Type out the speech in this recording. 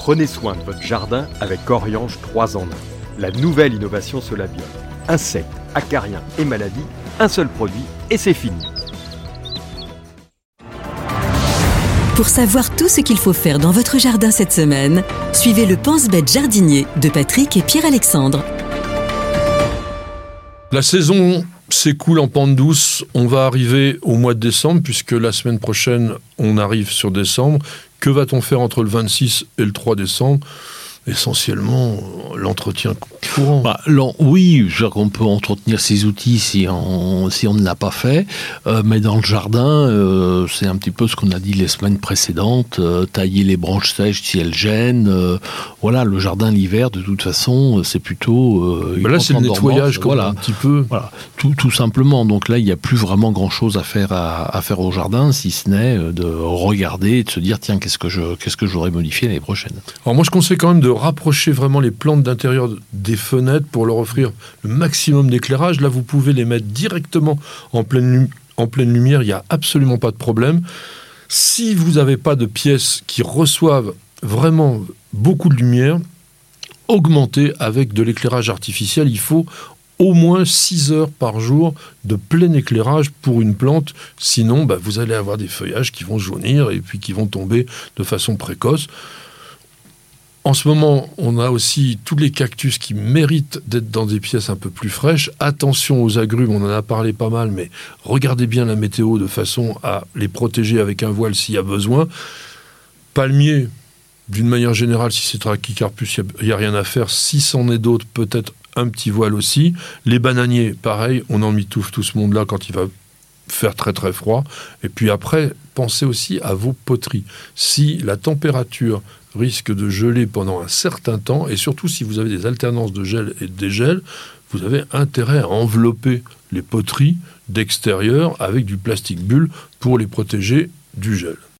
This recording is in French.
Prenez soin de votre jardin avec Oriange 3 en 1. La nouvelle innovation Solabio. Insectes, acariens et maladies, un seul produit et c'est fini. Pour savoir tout ce qu'il faut faire dans votre jardin cette semaine, suivez le Pense-Bête jardinier de Patrick et Pierre-Alexandre. La saison s'écoule en pente douce. On va arriver au mois de décembre, puisque la semaine prochaine, on arrive sur décembre. Que va-t-on faire entre le 26 et le 3 décembre? Essentiellement l'entretien courant. Bah, oui, on peut entretenir ces outils si on, si on ne l'a pas fait, euh, mais dans le jardin, euh, c'est un petit peu ce qu'on a dit les semaines précédentes, euh, tailler les branches sèches si elles gênent. voilà, le jardin l'hiver, de toute façon, c'est plutôt... Bah là, c'est le nettoyage, voilà, un petit peu. Voilà, tout, tout simplement. Donc là, il n'y a plus vraiment grand-chose à faire, à, à, faire au jardin, si ce n'est de regarder et de se dire, tiens, qu'est-ce que je qu'est-ce que j'aurais modifié l'année prochaine. Alors moi, je conseille quand même de rapprocher vraiment les plantes d'intérieur des fenêtres pour leur offrir le maximum d'éclairage. Là, vous pouvez les mettre directement en pleine, en pleine lumière, il n'y a absolument pas de problème. Si vous n'avez pas de pièces qui reçoivent vraiment beaucoup de lumière, augmentez avec de l'éclairage artificiel. Il faut au moins 6 heures par jour de plein éclairage pour une plante. Sinon, bah, vous allez avoir des feuillages qui vont jaunir et puis qui vont tomber de façon précoce. En ce moment, on a aussi tous les cactus qui méritent d'être dans des pièces un peu plus fraîches. Attention aux agrumes, on en a parlé pas mal, mais regardez bien la météo de façon à les protéger avec un voile s'il y a besoin. Palmier, d'une manière générale, si c'est trachycarpus, il n'y a, rien à faire. Si c'en est d'autres, peut-être un petit voile aussi. Les bananiers, pareil, on en mitouffe tout ce monde-là quand il va faire très très froid. Et puis après, pensez aussi à vos poteries. Si la température risque de geler pendant un certain temps, et surtout si vous avez des alternances de gel et de dégel, vous avez intérêt à envelopper les poteries d'extérieur avec du plastique bulle pour les protéger du gel.